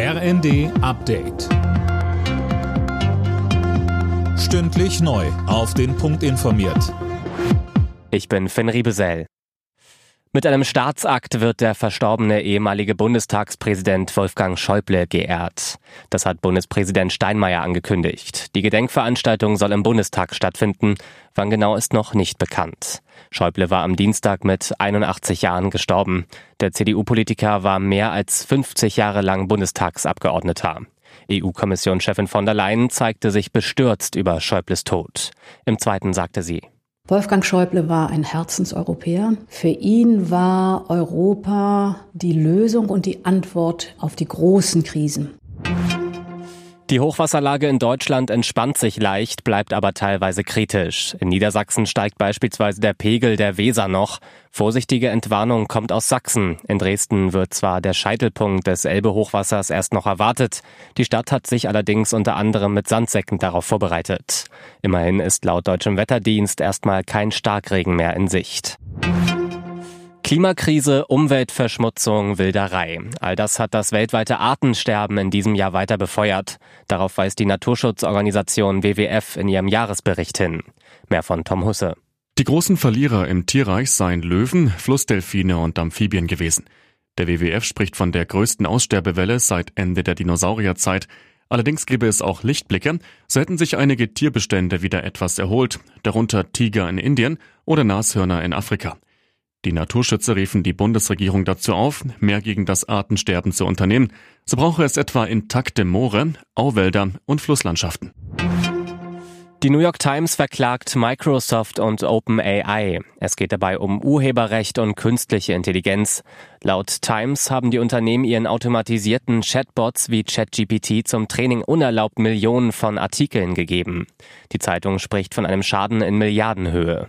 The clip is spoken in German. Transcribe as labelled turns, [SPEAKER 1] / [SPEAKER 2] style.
[SPEAKER 1] RND Update. Stündlich neu. Auf den Punkt informiert.
[SPEAKER 2] Ich bin Finn Riebesell. Mit einem Staatsakt wird der verstorbene ehemalige Bundestagspräsident Wolfgang Schäuble geehrt. Das hat Bundespräsident Steinmeier angekündigt. Die Gedenkveranstaltung soll im Bundestag stattfinden. Wann genau ist noch nicht bekannt. Schäuble war am Dienstag mit 81 Jahren gestorben. Der CDU-Politiker war mehr als 50 Jahre lang Bundestagsabgeordneter. EU-Kommissionschefin von der Leyen zeigte sich bestürzt über Schäubles Tod. Im zweiten sagte sie,
[SPEAKER 3] Wolfgang Schäuble war ein Herzenseuropäer. Für ihn war Europa die Lösung und die Antwort auf die großen Krisen.
[SPEAKER 2] Die Hochwasserlage in Deutschland entspannt sich leicht, bleibt aber teilweise kritisch. In Niedersachsen steigt beispielsweise der Pegel der Weser noch. Vorsichtige Entwarnung kommt aus Sachsen. In Dresden wird zwar der Scheitelpunkt des Elbe-Hochwassers erst noch erwartet. Die Stadt hat sich allerdings unter anderem mit Sandsäcken darauf vorbereitet. Immerhin ist laut deutschem Wetterdienst erstmal kein Starkregen mehr in Sicht. Klimakrise, Umweltverschmutzung, Wilderei. All das hat das weltweite Artensterben in diesem Jahr weiter befeuert. Darauf weist die Naturschutzorganisation WWF in ihrem Jahresbericht hin. Mehr von Tom Husse.
[SPEAKER 4] Die großen Verlierer im Tierreich seien Löwen, Flussdelfine und Amphibien gewesen. Der WWF spricht von der größten Aussterbewelle seit Ende der Dinosaurierzeit. Allerdings gäbe es auch Lichtblicke, so hätten sich einige Tierbestände wieder etwas erholt, darunter Tiger in Indien oder Nashörner in Afrika. Die Naturschützer riefen die Bundesregierung dazu auf, mehr gegen das Artensterben zu unternehmen. So brauche es etwa intakte Moore, Auwälder und Flusslandschaften.
[SPEAKER 2] Die New York Times verklagt Microsoft und OpenAI. Es geht dabei um Urheberrecht und künstliche Intelligenz. Laut Times haben die Unternehmen ihren automatisierten Chatbots wie ChatGPT zum Training unerlaubt Millionen von Artikeln gegeben. Die Zeitung spricht von einem Schaden in Milliardenhöhe.